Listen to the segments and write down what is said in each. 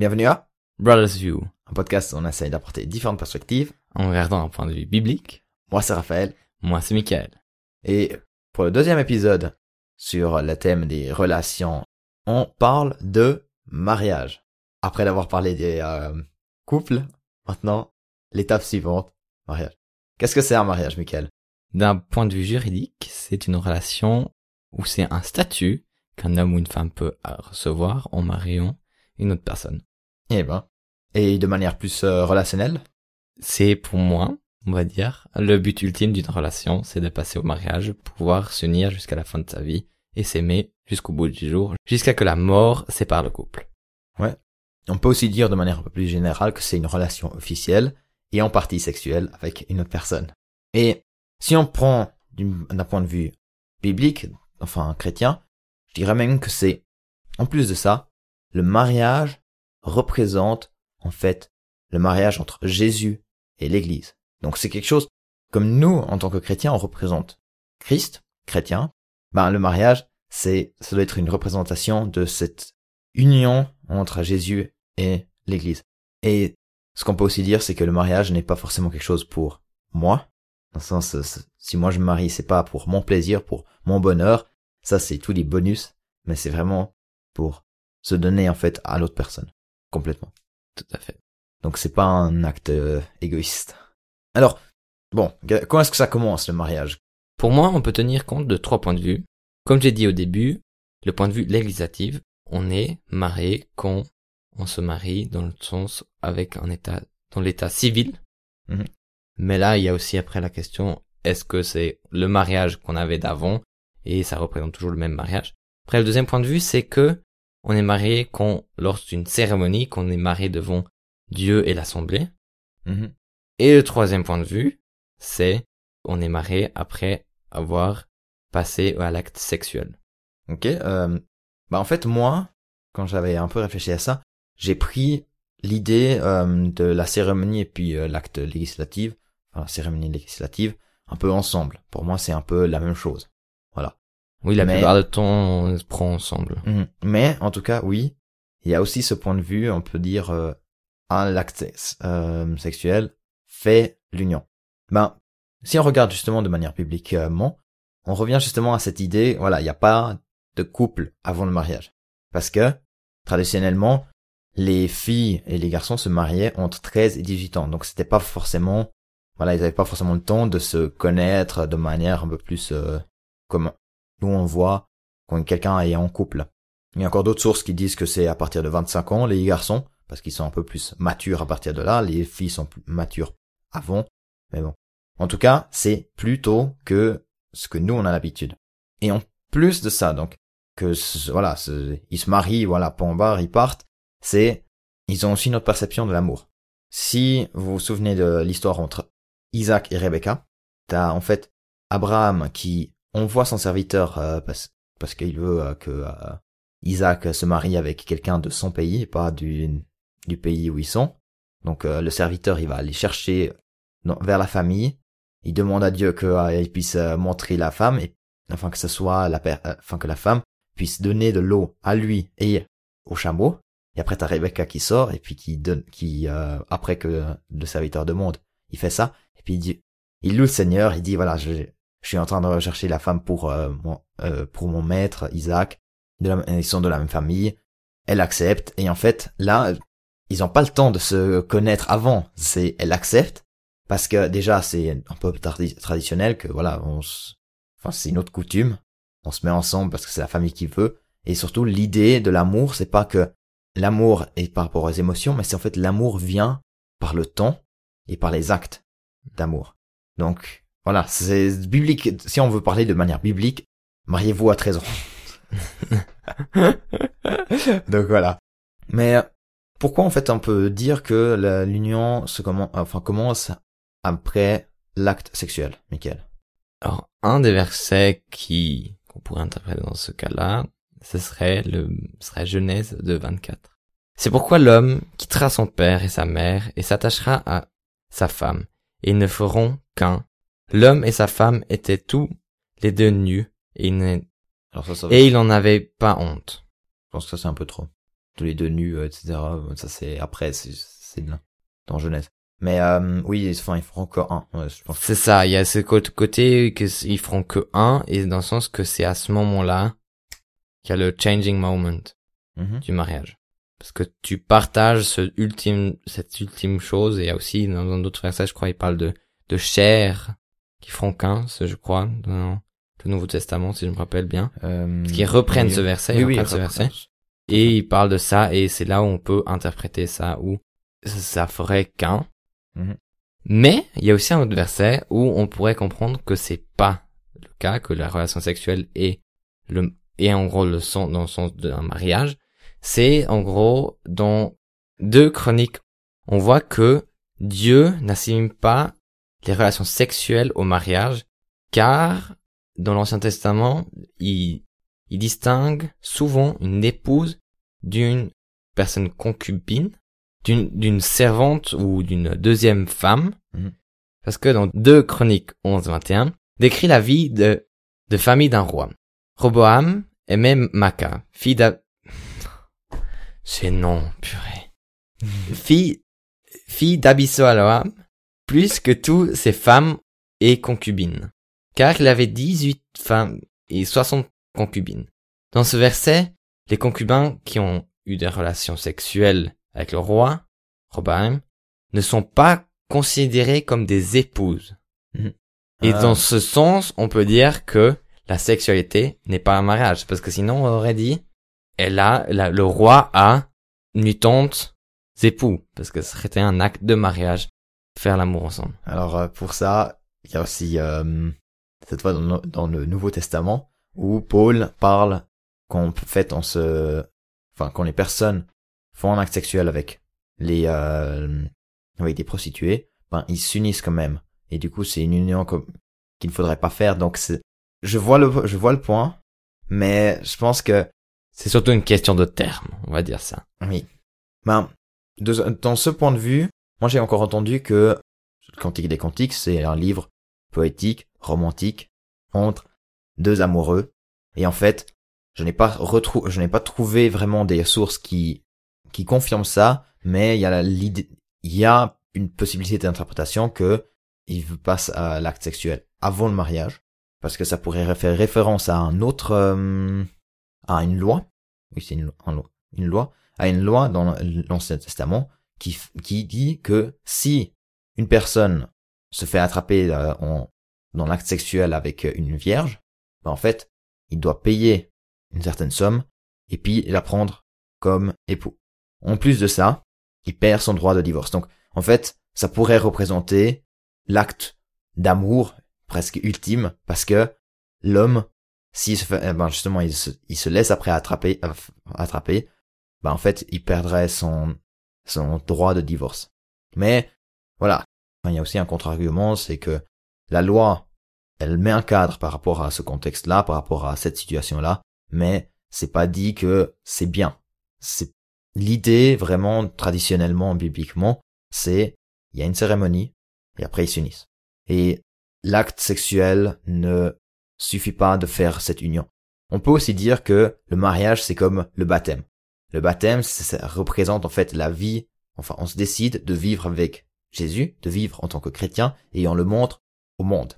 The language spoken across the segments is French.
Bienvenue à Brothers View, un podcast où on essaye d'apporter différentes perspectives. en regardant un point de vue biblique. Moi c'est Raphaël Moi, c'est Michael. et pour le deuxième épisode sur le thème des relations, on parle de mariage. Après d'avoir parlé des euh, couples, maintenant l'étape suivante, mariage. Qu'est-ce que c'est un mariage, Michael? D'un point de vue juridique, c'est une relation où c'est un statut qu'un homme ou une femme peut recevoir en mariant une autre personne. Eh ben, et de manière plus euh, relationnelle? C'est pour moi, on va dire, le but ultime d'une relation, c'est de passer au mariage, pouvoir s'unir jusqu'à la fin de sa vie et s'aimer jusqu'au bout du jour, jusqu'à que la mort sépare le couple. On peut aussi dire de manière un peu plus générale que c'est une relation officielle et en partie sexuelle avec une autre personne. Et si on prend d'un point de vue biblique, enfin chrétien, je dirais même que c'est, en plus de ça, le mariage représente en fait le mariage entre Jésus et l'Église. Donc c'est quelque chose comme nous, en tant que chrétiens, on représente Christ, chrétien. Ben le mariage, c'est ça doit être une représentation de cette union entre Jésus et l'Église. Et ce qu'on peut aussi dire, c'est que le mariage n'est pas forcément quelque chose pour moi. Dans le sens, euh, si moi je me marie, c'est pas pour mon plaisir, pour mon bonheur. Ça, c'est tous les bonus, mais c'est vraiment pour se donner en fait à l'autre personne, complètement. Tout à fait. Donc c'est pas un acte euh, égoïste. Alors, bon, comment est-ce que ça commence le mariage? Pour moi, on peut tenir compte de trois points de vue. Comme j'ai dit au début, le point de vue législatif, on est marié quand on se marie dans le sens avec un état, dans l'état civil. Mhm. Mais là, il y a aussi après la question, est-ce que c'est le mariage qu'on avait d'avant et ça représente toujours le même mariage? Après, le deuxième point de vue, c'est que on est marié quand, lors d'une cérémonie, qu'on est marié devant Dieu et l'assemblée. Mhm. Et le troisième point de vue, c'est on est marié après avoir passé à l'acte sexuel. Ok. Euh, bah en fait moi, quand j'avais un peu réfléchi à ça, j'ai pris l'idée euh, de la cérémonie et puis euh, l'acte législatif, enfin la cérémonie législative, un peu ensemble. Pour moi, c'est un peu la même chose. Oui, la Mais- plupart du temps, on se prend ensemble. Mhm. Mais en tout cas, oui, il y a aussi ce point de vue, on peut dire, euh, un l'acte euh, sexuel fait l'union. Ben, si on regarde justement de manière bibliquement, on revient justement à cette idée, voilà, il n'y a pas de couple avant le mariage. Parce que, traditionnellement, les filles et les garçons se mariaient entre 13 et 18 ans. Donc c'était pas forcément, voilà, ils n'avaient pas forcément le temps de se connaître de manière un peu plus euh, comme nous on voit quand quelqu'un est en couple. Il y a encore d'autres sources qui disent que c'est à partir de 25 ans, les garçons, parce qu'ils sont un peu plus matures à partir de là, les filles sont plus matures avant, mais bon. En tout cas, c'est plus tôt que ce que nous on a l'habitude. Et en plus de ça, donc, que voilà, ils se marient, voilà, point barre, ils partent, c'est, ils ont aussi notre perception de l'amour. Si vous vous souvenez de l'histoire entre Isaac et Rebecca, t'as en fait Abraham qui envoie son serviteur euh, parce, parce qu'il veut euh, que euh, Isaac se marie avec quelqu'un de son pays, et pas du, du pays où ils sont. Donc euh, le serviteur, il va aller chercher vers la famille. Il demande à Dieu qu'il puisse euh, montrer la femme, et afin que ce soit la, afin que la femme puisse donner de l'eau à lui et au chameau. Et après, t'as Rebecca qui sort et puis qui donne, qui après que le serviteur demande, il fait ça et puis il dit, il loue le Seigneur, il dit voilà, je, je suis en train de rechercher la femme pour euh, mon euh, pour mon maître Isaac. De la- ils sont de la même famille. Elle accepte et en fait là, ils ont pas le temps de se connaître avant. C'est elle accepte parce que déjà c'est un peu traditionnel que voilà, on enfin c'est une autre coutume. On se met ensemble parce que c'est la famille qui veut. Et surtout l'idée de l'amour, c'est pas que l'amour est par rapport aux émotions, mais c'est en fait l'amour vient par le temps et par les actes d'amour. Donc voilà, c'est biblique. Si on veut parler de manière biblique, mariez-vous à 13 ans. Donc voilà. Mais pourquoi en fait on peut dire que l'union se commence, enfin commence après l'acte sexuel, Michael? Alors, un des versets qui, qu'on pourrait interpréter dans ce cas-là, ce serait le, serait Genèse de 24. C'est pourquoi l'homme quittera son père et sa mère et s'attachera à sa femme, et ils ne feront qu'un. L'homme et sa femme étaient tous les deux nus, et, ils ne- Alors ça, ça va. et il n'en avait pas honte. Je pense que ça c'est un peu trop. tous les deux nus, euh, etc. Ça c'est après, c'est de là, dans Genèse. Mais euh, oui, enfin ils feront que un. Ouais. C'est ça, il y a ce cô- côté que s- ils feront que un, et dans le sens que c'est à ce moment-là qu'il y a le changing moment Mhm. du mariage. Parce que tu partages ce ultime, cette ultime chose, et il y a aussi, dans dans d'autres versets, je crois, il parle de, de chair qui feront qu'un, ce, je crois, dans le Nouveau Testament, si je me rappelle bien. Euh, Parce qu'ils reprennent oui. ce verset, Oui, ils oui, reprennent ce verset, et ils parlent de ça, et c'est là où on peut interpréter ça, où ça- ferait qu'un. Mhm. Mais, il y a aussi un autre verset où on pourrait comprendre que c'est pas le cas, que la relation sexuelle est le, est en gros le sens, dans le sens d'un mariage. C'est, en gros, dans deux chroniques, on voit que Dieu n'assimile pas les relations sexuelles au mariage, car dans l'Ancien Testament, il, il distingue souvent une épouse d'une personne concubine, d'une, d'une servante ou d'une deuxième femme, Mhm. parce que dans 2 Chroniques 11-21, décrit la vie de, de famille d'un roi. Roboam aimait Maca, fille d'A... C'est non, purée. fille, fille d'Abisaloam, plus que tous ses femmes et concubines. Car il avait 18 femmes et 60 concubines. Dans ce verset, les concubins qui ont eu des relations sexuelles avec le roi, Roboam, ne sont pas considérés comme des épouses. Mhm. Et Ah. dans ce sens, on peut dire que la sexualité n'est pas un mariage, parce que sinon on aurait dit, elle a, la- le roi a mutantes époux, parce que ce serait un acte de mariage, faire l'amour ensemble. Alors euh, pour ça, il y a aussi euh, cette fois dans, le- dans le Nouveau Testament où Paul parle qu'en fait on se, enfin quand les personnes font un acte sexuel avec les euh, avec des prostituées, ben ils s'unissent quand même. Et du coup c'est une union qu'il ne faudrait pas faire. Donc c'est, je vois le je vois le point, mais je pense que C'est surtout une question de terme, on va dire ça. oui. Ben, de, dans ce point de vue, moi j'ai encore entendu que le Cantique des Cantiques, c'est un livre poétique, romantique, entre deux amoureux. Et en fait, je n'ai pas retrou je n'ai pas trouvé vraiment des sources qui, qui confirment ça, mais il y a l'idée, il y a une possibilité d'interprétation que il passe à l'acte sexuel avant le mariage, parce que ça pourrait faire référence à un autre, euh, à une loi. Oui, c'est une, une loi, à une loi dans l'Ancien Testament qui, dit que si une personne se fait attraper euh, en, dans l'acte sexuel avec une vierge, ben en fait, il doit payer une certaine somme et puis la prendre comme époux. En plus de ça, il perd son droit de divorce. Donc, en fait, ça pourrait représenter l'acte d'amour presque ultime parce que l'homme, s'il se fait, eh ben justement, il se, il se laisse après attraper, euh, attraper, ben en fait, il perdrait son, son droit de divorce. Mais, voilà. Il y a aussi un contre-argument, c'est que la loi, elle met un cadre par rapport à ce contexte-là, par rapport à cette situation-là, mais c'est pas dit que c'est bien. C'est l'idée vraiment traditionnellement, bibliquement, c'est il y a une cérémonie et après ils s'unissent. Et l'acte sexuel ne suffit pas de faire cette union. On peut aussi dire que le mariage c'est comme le baptême. Le baptême ça représente en fait la vie. Enfin, on se décide de vivre avec Jésus, de vivre en tant que chrétien et on le montre au monde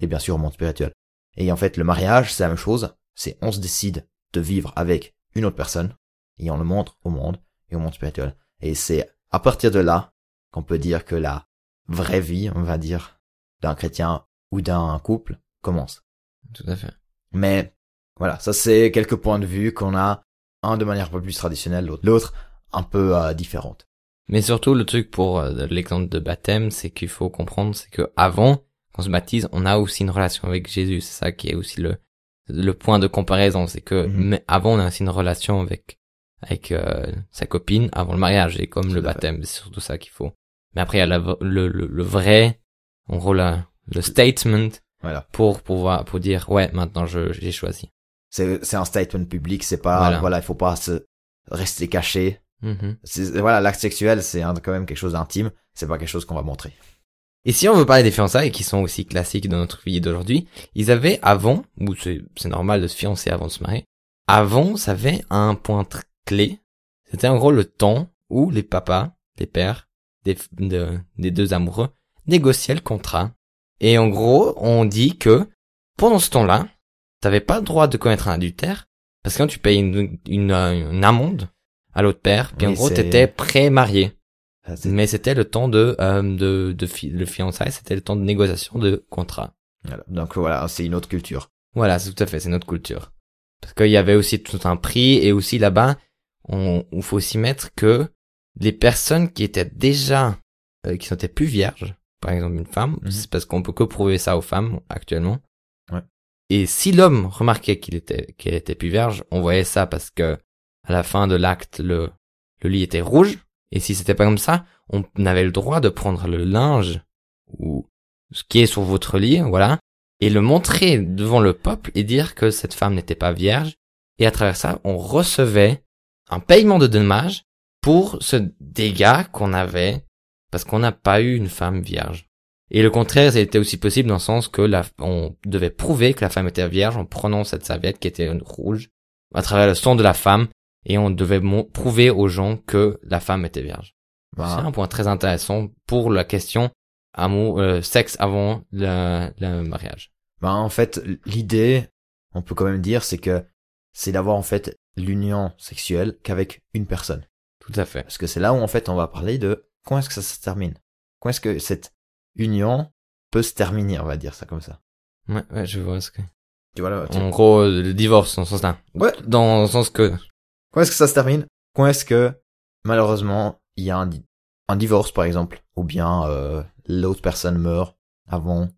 et bien sûr au monde spirituel. Et en fait, le mariage, c'est la même chose. C'est on se décide de vivre avec une autre personne et on le montre au monde et au monde spirituel. Et c'est à partir de là qu'on peut dire que la vraie vie, on va dire, d'un chrétien ou d'un couple commence. Tout à fait. Mais voilà, ça c'est quelques points de vue qu'on a, un de manière un peu plus traditionnelle, l'autre- l'autre un peu euh, différente. Mais surtout, le truc pour euh, l'exemple de baptême, c'est qu'il faut comprendre, c'est que avant qu'on se baptise, on a aussi une relation avec Jésus. C'est ça qui est aussi le le point de comparaison, c'est que Mhm. mais avant on a aussi une relation avec avec euh, sa copine avant le mariage, et comme le baptême, c'est surtout ça qu'il faut. Mais après, il y a la le, le, le vrai, en gros, la- le statement Voilà. pour pouvoir pour dire ouais, maintenant je j'ai choisi. C'est c'est un statement public, c'est pas Voilà. voilà, il faut pas se rester caché. Mhm. C'est- Voilà, l'acte sexuel, c'est quand même quelque chose d'intime, c'est pas quelque chose qu'on va montrer. Et si on veut parler des fiançailles qui sont aussi classiques dans notre vie d'aujourd'hui, ils avaient avant, ou c'est c'est normal de se fiancer avant de se marier, avant, ça avait un point clé, C'était en gros le temps où les papas, les pères des, de- des deux amoureux négociaient le contrat. Et en gros, on dit que pendant ce temps-là, t'avais pas le droit de commettre un adultère parce que quand tu payes une, une, une amende à l'autre père, puis en gros t'étais pré-marié. Ah, Mais c'était le temps de euh, de de fi- le fiançailles, c'était le temps de négociation de contrat. voilà. Donc voilà, c'est une autre culture. Voilà, c'est tout à fait, c'est notre culture. Parce qu'il y avait aussi tout un prix et aussi là-bas, on, il faut aussi mettre que les personnes qui étaient déjà, euh, qui n'étaient plus vierges, par exemple une femme, Mhm. c'est parce qu'on peut que prouver ça aux femmes actuellement. Et si l'homme remarquait qu'il était, qu'elle était plus vierge, on voyait ça parce que à la fin de l'acte, le, le lit était rouge. Et si c'était pas comme ça, on avait le droit de prendre le linge ou ce qui est sur votre lit, voilà, et le montrer devant le peuple et dire que cette femme n'était pas vierge. Et à travers ça, on recevait un paiement de dommages pour ce dégât qu'on avait parce qu'on n'a pas eu une femme vierge. Et le contraire, c'était aussi possible dans le sens que la, on devait prouver que la femme était vierge en prenant cette serviette qui était rouge à travers le sang de la femme et on devait prouver aux gens que la femme était vierge. Bah, C'est un point très intéressant pour la question amour, euh, sexe avant le, le mariage. bah, en fait, l'idée, on peut quand même dire, c'est que c'est d'avoir en fait l'union sexuelle qu'avec une personne. Tout à fait. Parce que c'est là où en fait on va parler de comment est-ce que ça se termine? Comment est-ce que cette union peut se terminer, on va dire ça comme ça. Ouais, ouais, je vois ce que. Tu vois là, tu- En gros, le divorce dans ce sens-là. Ouais. Dans le sens que. Comment est-ce que ça se termine? Comment est-ce que malheureusement il y a un, un divorce par exemple, ou bien euh, l'autre personne meurt avant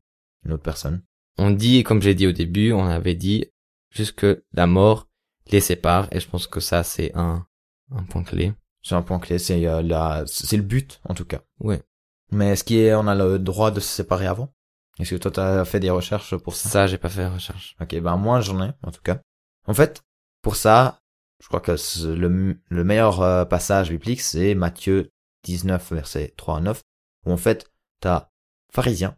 une autre personne? On dit, comme j'ai dit au début, on avait dit juste que la mort les sépare, et je pense que ça, c'est un, un point clé. C'est un point clé, c'est euh, la, c'est le but en tout cas. Ouais. Mais est-ce qu'il y a- le droit de se séparer avant? Est-ce que toi t'as fait des recherches pour ça? Ça, j'ai pas fait la recherche. Ok, ben moi j'en ai en tout cas. En fait, pour ça, je crois que le, le meilleur euh, passage biblique c'est Matthieu 19 verset 3 à 9 où en fait t'as pharisien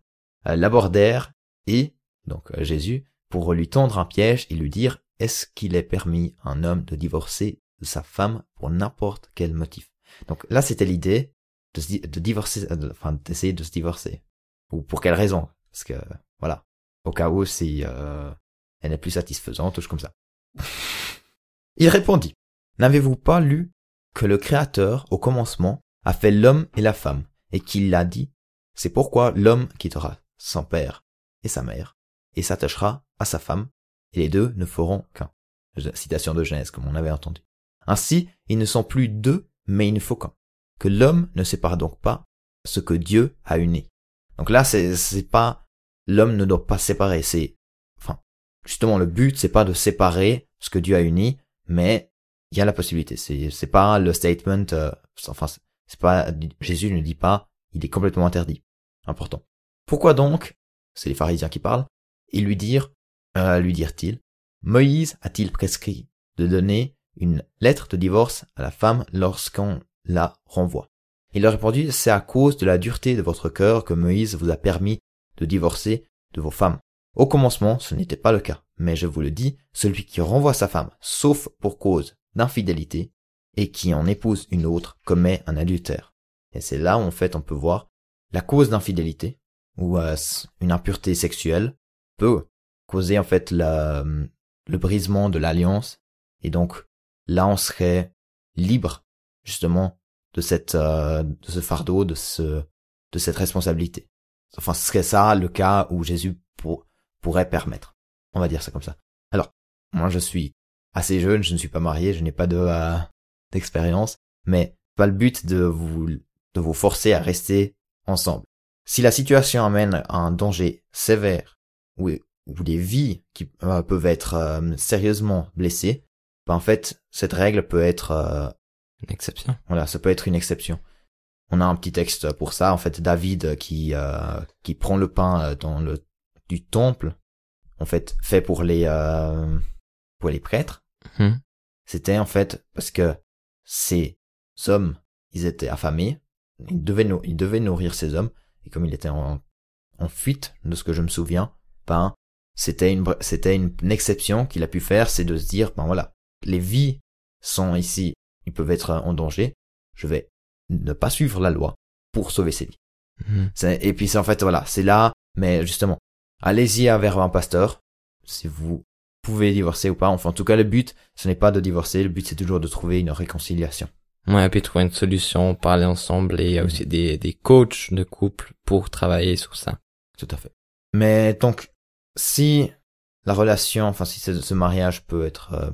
euh, l'abordèrent et donc euh, Jésus pour lui tendre un piège et lui dire est-ce qu'il est permis à un homme de divorcer de sa femme pour n'importe quel motif? Donc là c'était l'idée de, divorcer, euh, enfin d'essayer de se divorcer. Ou pour quelle raison? Parce que voilà, au cas où si euh, elle n'est plus satisfaisante, ou comme ça. Il répondit, N'avez-vous pas lu que le Créateur, au commencement, a fait l'homme et la femme, et qu'il l'a dit, c'est pourquoi l'homme quittera son père et sa mère, et s'attachera à sa femme, et les deux ne feront qu'un. Citation de Genèse, comme on avait entendu. Ainsi, ils ne sont plus deux, mais il ne faut qu'un. Que l'homme ne sépare donc pas ce que Dieu a uni. Donc là, c'est, pas, l'homme ne doit pas séparer, c'est, enfin, justement, le but, c'est pas de séparer ce que Dieu a uni, mais il y a la possibilité. C'est, pas le statement, euh, enfin, c'est- pas, Jésus ne dit pas, il est complètement interdit. Important. Pourquoi donc, c'est les pharisiens qui parlent, ils lui dirent, euh, lui dirent-ils, Moïse a-t-il prescrit de donner une lettre de divorce à la femme lorsqu'on la renvoie? Il leur répondit, c'est à cause de la dureté de votre cœur que Moïse vous a permis de divorcer de vos femmes. Au commencement, ce n'était pas le cas, mais je vous le dis, celui qui renvoie sa femme, sauf pour cause d'infidélité, et qui en épouse une autre, commet un adultère. Et c'est là en fait on peut voir la cause d'infidélité, ou euh, une impureté sexuelle, peut causer en fait le brisement de l'alliance, et donc là on serait libre justement de cette euh, de ce fardeau, de ce de cette responsabilité. Enfin, ce serait ça le cas où Jésus pour- pourrait permettre. On va dire ça comme ça. Alors, moi je suis assez jeune, je ne suis pas marié, je n'ai pas de euh, d'expérience, mais pas le but de vous de vous forcer à rester ensemble. Si la situation amène à un danger sévère ou ou des vies qui euh, peuvent être euh, sérieusement blessées, ben en fait cette règle peut être euh, Une exception. voilà, ça peut être une exception. On a un petit texte pour ça. En fait, David qui euh, qui prend le pain euh, dans le du temple, en fait, fait pour les euh, pour les prêtres. Mhm. C'était en fait parce que ces hommes, ils étaient affamés, ils devaient ils devaient nourrir ces hommes et comme il était en en fuite de ce que je me souviens, ben c'était une c'était une, une exception qu'il a pu faire, c'est de se dire ben voilà, les vies sont ici ils peuvent être en danger, je vais ne pas suivre la loi pour sauver ces vies. Mhm. Et puis c'est en fait voilà, c'est là, mais justement, allez-y vers un pasteur si vous pouvez divorcer ou pas. Enfin, en tout cas, le but, ce n'est pas de divorcer, le but c'est toujours de trouver une réconciliation. Ouais, et puis trouver une solution, parler ensemble, et il y a aussi des, des coachs de couple pour travailler sur ça. Tout à fait. Mais donc, si la relation, enfin si ce, ce mariage peut être euh,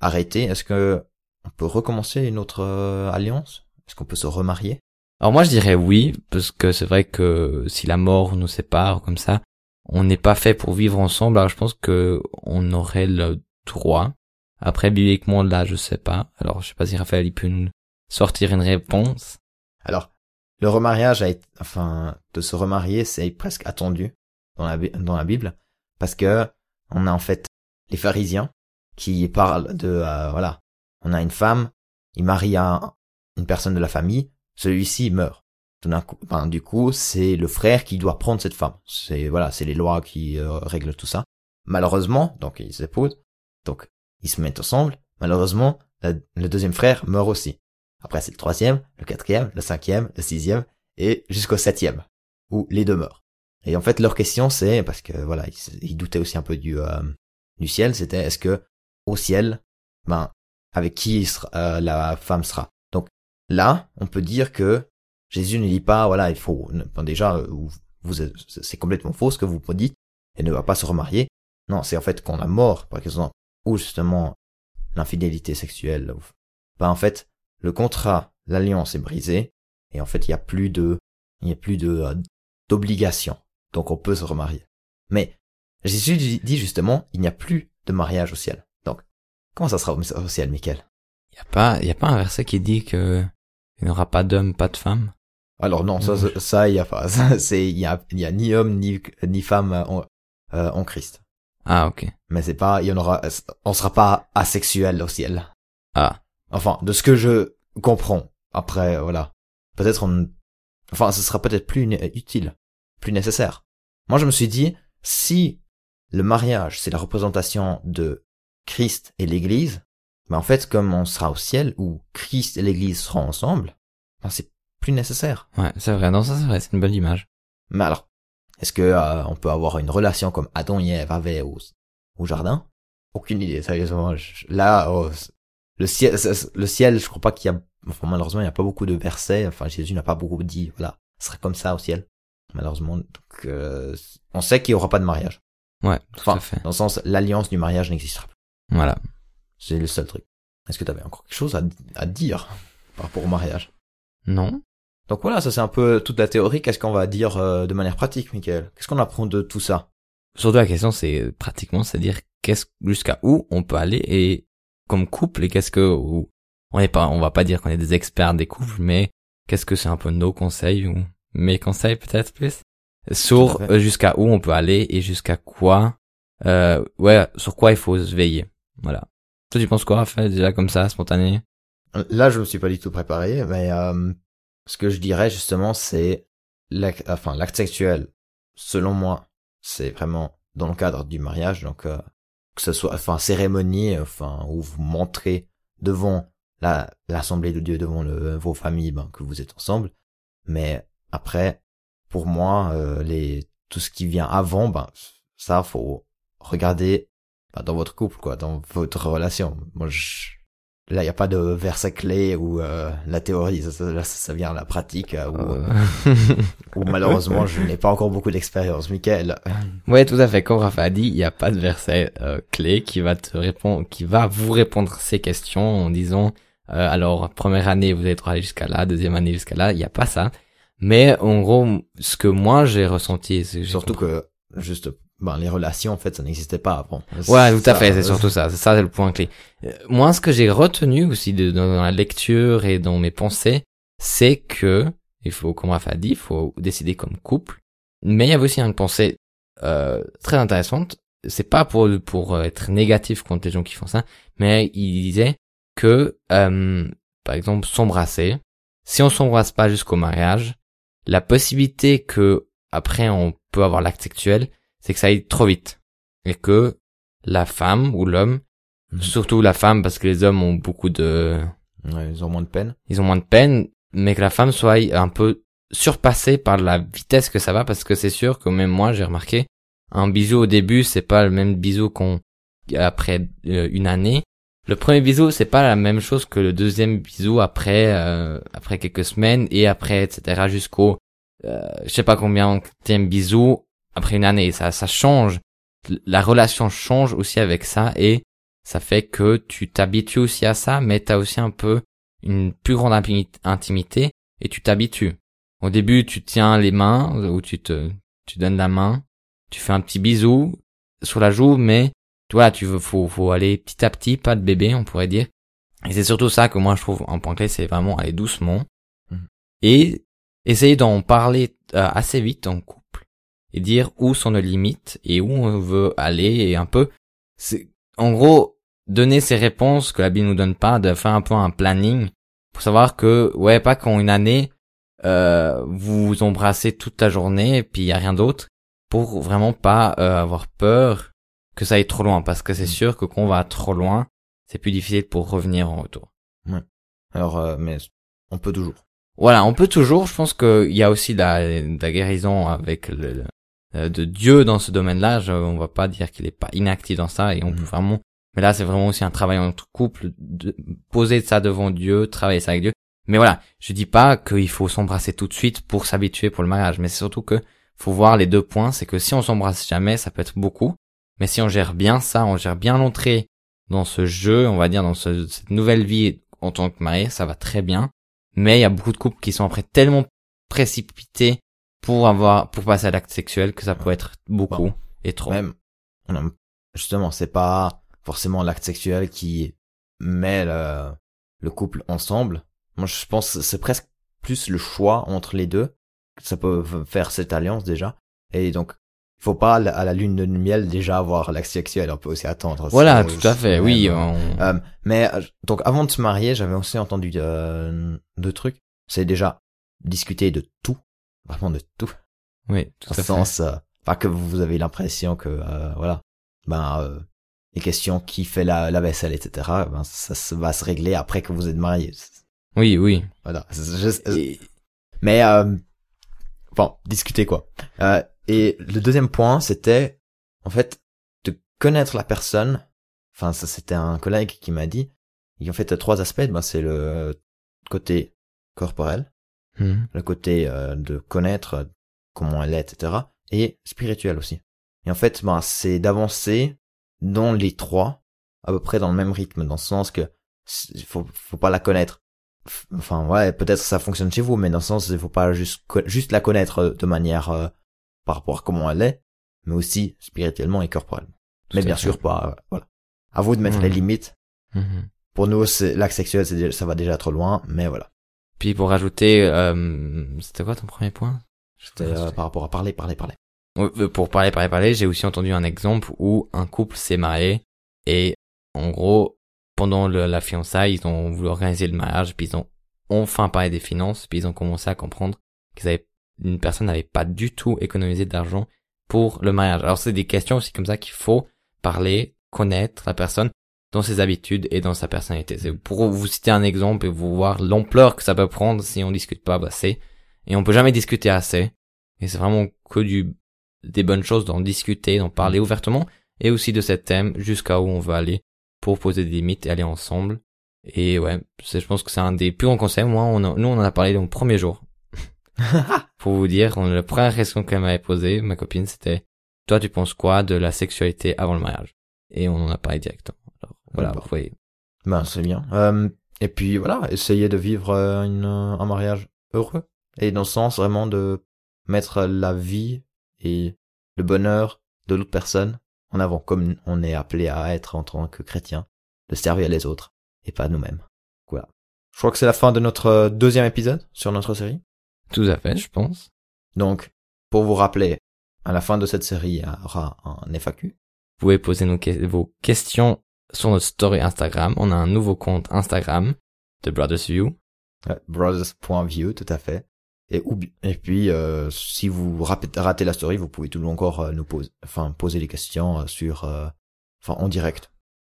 arrêté, est-ce que on peut recommencer une autre euh, alliance? Est-ce qu'on peut se remarier? Alors moi je dirais oui, parce que c'est vrai que si la mort nous sépare comme ça, on n'est pas fait pour vivre ensemble, alors je pense que on aurait le droit. Après bibliquement là je sais pas, alors je sais pas si Raphaël il peut nous sortir une réponse. Alors, le remariage a été, enfin, de se remarier, c'est presque attendu dans la, dans la Bible, parce que on a en fait les pharisiens qui parlent de, euh, voilà, on a une femme, il marie un- une personne de la famille, celui-ci meurt. Tout d'un coup, ben, du coup, c'est le frère qui doit prendre cette femme. C'est voilà, c'est les lois qui euh, règlent tout ça. Malheureusement, donc ils s'épousent, donc ils se mettent ensemble. Malheureusement, le deuxième frère meurt aussi. Après, c'est le troisième, le quatrième, le cinquième, le sixième, et jusqu'au septième, où les deux meurent. Et en fait, leur question, c'est, parce que voilà, ils, ils doutaient aussi un peu du, euh, du ciel, c'était est-ce que au ciel, ben, avec qui euh, la femme sera. Donc là, on peut dire que Jésus ne dit pas, voilà, il faut, déjà, euh, vous, c'est complètement faux ce que vous dites, et ne va pas se remarier. Non, c'est en fait qu'on a mort, par exemple, ou justement l'infidélité sexuelle. Ben en fait, le contrat, l'alliance est brisée, et en fait, il y a plus de, il y a plus de euh, d'obligation. Donc on peut se remarier. Mais Jésus dit justement, il n'y a plus de mariage au ciel. Comment ça sera au ciel, Michael? Y a pas, y a pas un verset qui dit que il n'y aura pas d'homme, pas de femme? Alors non, ça, ça, il y a pas. C'est, il y a, il y a ni homme ni ni femme en, euh, en Christ. Ah ok. Mais c'est pas, il y en aura, on sera pas asexuel au ciel. Ah Enfin, de ce que je comprends. Après, voilà. Peut-être on, enfin, ce sera peut-être plus utile, plus nécessaire. Moi, je me suis dit, si le mariage, c'est la représentation de Christ et l'Église, ben en fait, comme on sera au ciel, où Christ et l'Église seront ensemble, ben c'est plus nécessaire. ouais, c'est vrai. Non ça c'est vrai, c'est une bonne image. Mais alors, est-ce que euh, on peut avoir une relation comme Adam et Ève avaient au, au jardin? Aucune idée, sérieusement. Je- là, oh, le ciel, le ciel, je crois pas qu'il y a, enfin malheureusement, il n'y a pas beaucoup de versets. Enfin, Jésus n'a pas beaucoup dit, voilà, ce sera comme ça au ciel. Malheureusement, donc euh, on sait qu'il y aura pas de mariage. Ouais, tout Enfin, à fait. dans le sens, l'alliance du mariage n'existera plus. Voilà. C'est le seul truc. Est-ce que tu avais encore quelque chose à, à dire par rapport au mariage? Non. Donc voilà, ça c'est un peu toute la théorie. Qu'est-ce qu'on va dire euh, de manière pratique, Michael? Qu'est-ce qu'on apprend de tout ça? Surtout la question c'est euh, pratiquement c'est dire qu'est-ce jusqu'à où on peut aller et comme couple et qu'est-ce que où- on n'est pas on va pas dire qu'on est des experts des couples mais qu'est-ce que c'est un peu nos conseils ou mes conseils peut-être plus? Sur euh, jusqu'à où on peut aller et jusqu'à quoi euh, ouais sur quoi il faut se veiller voilà toi tu penses quoi Raphaël déjà comme ça spontané? Là, je me suis pas du tout préparé, mais euh, ce que je dirais justement, c'est l'acte, enfin l'acte sexuel. Selon moi, c'est vraiment dans le cadre du mariage, donc euh, que ce soit, enfin cérémonie, enfin où vous montrez devant la l'assemblée de Dieu, devant le, vos familles, ben, que vous êtes ensemble. Mais après, pour moi, euh, les tout ce qui vient avant, ben ça faut regarder ben, dans votre couple, quoi, dans votre relation. Moi, je, Là, il n'y a pas de verset clé ou euh, la théorie, ça, ça, vient à la pratique, euh, où, Euh, où malheureusement je n'ai pas encore beaucoup d'expérience. Michael, Ouais, tout à fait. Comme Raphaël a dit, il n'y a pas de verset euh, clé qui va te répondre, qui va vous répondre ces questions en disant euh, alors première année vous allez aller jusqu'à là, deuxième année jusqu'à là. Il n'y a pas ça. Mais en gros, ce que moi j'ai ressenti, surtout que juste ben, les relations en fait ça n'existait pas avant. Ouais, tout à fait, c'est euh, surtout ça. C'est ça, c'est le point clé. Euh, Moi, ce que j'ai retenu aussi de, dans la lecture et dans mes pensées, c'est que il faut, comme Raphaël a dit, il faut décider comme couple. Mais il y avait aussi une pensée euh, très intéressante. C'est pas pour pour être négatif contre les gens qui font ça, mais il disait que, euh, par exemple, s'embrasser. Si on s'embrasse pas jusqu'au mariage, la possibilité que après on peut avoir l'acte sexuel, c'est que ça aille trop vite et que la femme ou l'homme, Mhm. surtout la femme parce que les hommes ont beaucoup de Ouais, ils ont moins de peine. ils ont moins de peine, mais que la femme soit un peu surpassée par la vitesse que ça va, parce que c'est sûr que même moi, j'ai remarqué, un bisou au début, c'est pas le même bisou qu'on après euh, une année. Le premier bisou, c'est pas la même chose que le deuxième bisou après euh, après quelques semaines et après etc jusqu'au euh, je sais pas combien de bisou après une année. Ça ça change. La relation change aussi avec ça et ça fait que tu t'habitues aussi à ça, mais t'as aussi un peu une plus grande intimité et tu t'habitues. Au début, tu tiens les mains ou tu te tu donnes la main, tu fais un petit bisou sur la joue, mais tu vois, tu veux faut faut aller petit à petit, pas de bébé, on pourrait dire. Et c'est surtout ça que moi je trouve un point clé, c'est vraiment aller doucement Mhm. et essayer d'en parler euh, assez vite en couple et dire où sont nos limites et où on veut aller et un peu c'est en gros donner ces réponses que la Bible nous donne pas de faire un peu un planning pour savoir que ouais pas qu'en une année euh, vous vous embrassez toute la journée et puis il y a rien d'autre pour vraiment pas euh, avoir peur que ça aille trop loin parce que c'est Mm. sûr que quand on va trop loin c'est plus difficile pour revenir en retour Alors, euh, mais on peut toujours. voilà, on peut toujours. Je pense qu'il y a aussi la, la guérison avec le, de Dieu dans ce domaine-là. Je- On va pas dire qu'il est pas inactif dans ça et on peut Mhm. vraiment. Mais là, c'est vraiment aussi un travail entre couple, de poser ça devant Dieu, travailler ça avec Dieu. Mais voilà, je dis pas qu'il faut s'embrasser tout de suite pour s'habituer pour le mariage, mais c'est surtout que faut voir les deux points. C'est que si on s'embrasse jamais, ça peut être beaucoup. Mais si on gère bien ça, on gère bien l'entrée dans ce jeu, on va dire dans ce- cette nouvelle vie en tant que marié, ça va très bien mais il y a beaucoup de couples qui sont après tellement précipités pour avoir pour passer à l'acte sexuel que ça peut être beaucoup Bon. et trop. Même, on a- justement, c'est pas forcément l'acte sexuel qui met le, le couple ensemble. Moi, je pense que c'est presque plus le choix entre les deux. Ça peut faire cette alliance déjà. Et donc, faut pas à la lune de miel déjà avoir l'acte sexuel. On peut aussi attendre. Voilà, tout à fait. Oui, on- Euh, mais euh, donc avant de se marier, j'avais aussi entendu euh, deux trucs. C'est déjà discuter de tout, vraiment de tout. oui, tout à fait. sens, euh, pas que vous avez l'impression que euh, voilà, ben euh, les questions qui fait la, la vaisselle, etc. Ben ça, se va se régler après que vous êtes mariés. Oui, oui. Voilà. Juste- Et- mais euh, bon, discuter quoi. Euh, et le deuxième point, c'était en fait de connaître la personne. Enfin, ça c'était un collègue qui m'a dit. Et en fait, il y a trois aspects. Ben, c'est le côté corporel, Mhm. le côté euh, de connaître comment elle est, etc. Et spirituel aussi. Et en fait, ben, c'est d'avancer dans les trois, à peu près dans le même rythme, dans le sens que faut, faut pas la connaître. Enfin, ouais, peut-être ça fonctionne chez vous, mais dans le sens, il faut pas juste, juste la connaître euh, de manière euh, par rapport à comment elle est, mais aussi spirituellement et corporellement. Tout Mais bien sûr pas, euh, voilà. À vous de mettre Mhm. les limites. Mhm. Pour nous, l'acte sexuel, ça va déjà trop loin, mais voilà. Puis pour rajouter, euh, c'était quoi ton premier point? C'était euh, par rapport à parler, parler, parler. Euh, Pour parler, parler, parler, j'ai aussi entendu un exemple où un couple s'est marié et en gros, pendant le- la fiançailles, ils ont voulu organiser le mariage, puis ils ont enfin parlé des finances, puis ils ont commencé à comprendre qu'ils avaient, une personne n'avait pas du tout économisé d'argent pour le mariage. Alors c'est des questions aussi comme ça qu'il faut parler, connaître la personne dans ses habitudes et dans sa personnalité. C'est pour vous citer un exemple et vous voir l'ampleur que ça peut prendre si on discute pas assez. Et on peut jamais discuter assez. Et c'est vraiment que du, des bonnes choses d'en discuter, d'en parler ouvertement et aussi de cet thème jusqu'à où on veut aller pour poser des limites et aller ensemble. Et ouais, je pense que c'est un des plus grands conseils. Moi, on a- nous, on en a parlé dans le premier jour. pour vous dire, on, la première question qu'elle m'avait posée, ma copine, c'était, toi, tu penses quoi de la sexualité avant le mariage? Et on en a parlé directement. Voilà, voyez. Ben, c'est bien. Euh, et puis voilà, essayer de vivre euh, une, un mariage heureux. Et dans le sens vraiment de mettre la vie et le bonheur de l'autre personne en avant, comme on est appelé à être en tant que chrétien, de servir les autres et pas nous-mêmes. Voilà. Je crois que c'est la fin de notre euh, deuxième épisode sur notre série. Tout à fait, je pense. Donc, pour vous rappeler, à la fin de cette série, il y aura un FAQ. Vous pouvez poser nos que- vos questions sur notre story Instagram. On a un nouveau compte Instagram de Brothers View. Ouais, Brothers.view, tout à fait. Et, puis, euh, si vous ratez la story, vous pouvez toujours encore euh, nous poser, enfin, poser les questions euh, sur, euh, enfin, en direct.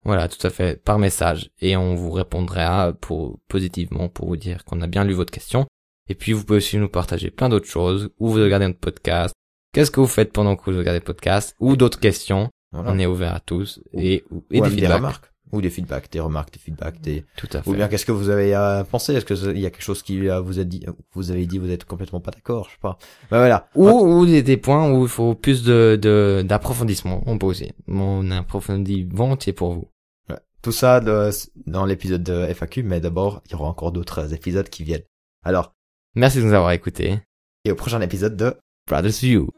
Voilà, tout à fait, par message. Et on vous répondra pour, positivement pour vous dire qu'on a bien lu votre question. Et puis, vous pouvez aussi nous partager plein d'autres choses, où vous regardez notre podcast, qu'est-ce que vous faites pendant que vous regardez le podcast, ou d'autres questions. Voilà. On est ouvert à tous. Ou- Et, Ou des feedbacks. remarques. Ou des feedbacks, des remarques, des feedbacks, des... Tout à fait. Ou bien qu'est-ce que vous avez à penser? Est-ce que il y a quelque chose qui euh, vous a dit, vous avez dit, vous êtes complètement pas d'accord, je sais pas. Ben voilà. Ou, ou des, des points où il faut plus de, de, d'approfondissement. On peut aussi. On approfondit volontiers pour vous. Ouais. Tout ça de- dans l'épisode de FAQ, mais d'abord, il y aura encore d'autres épisodes qui viennent. Alors, Merci de nous avoir écoutés. et au prochain épisode de Brothers View.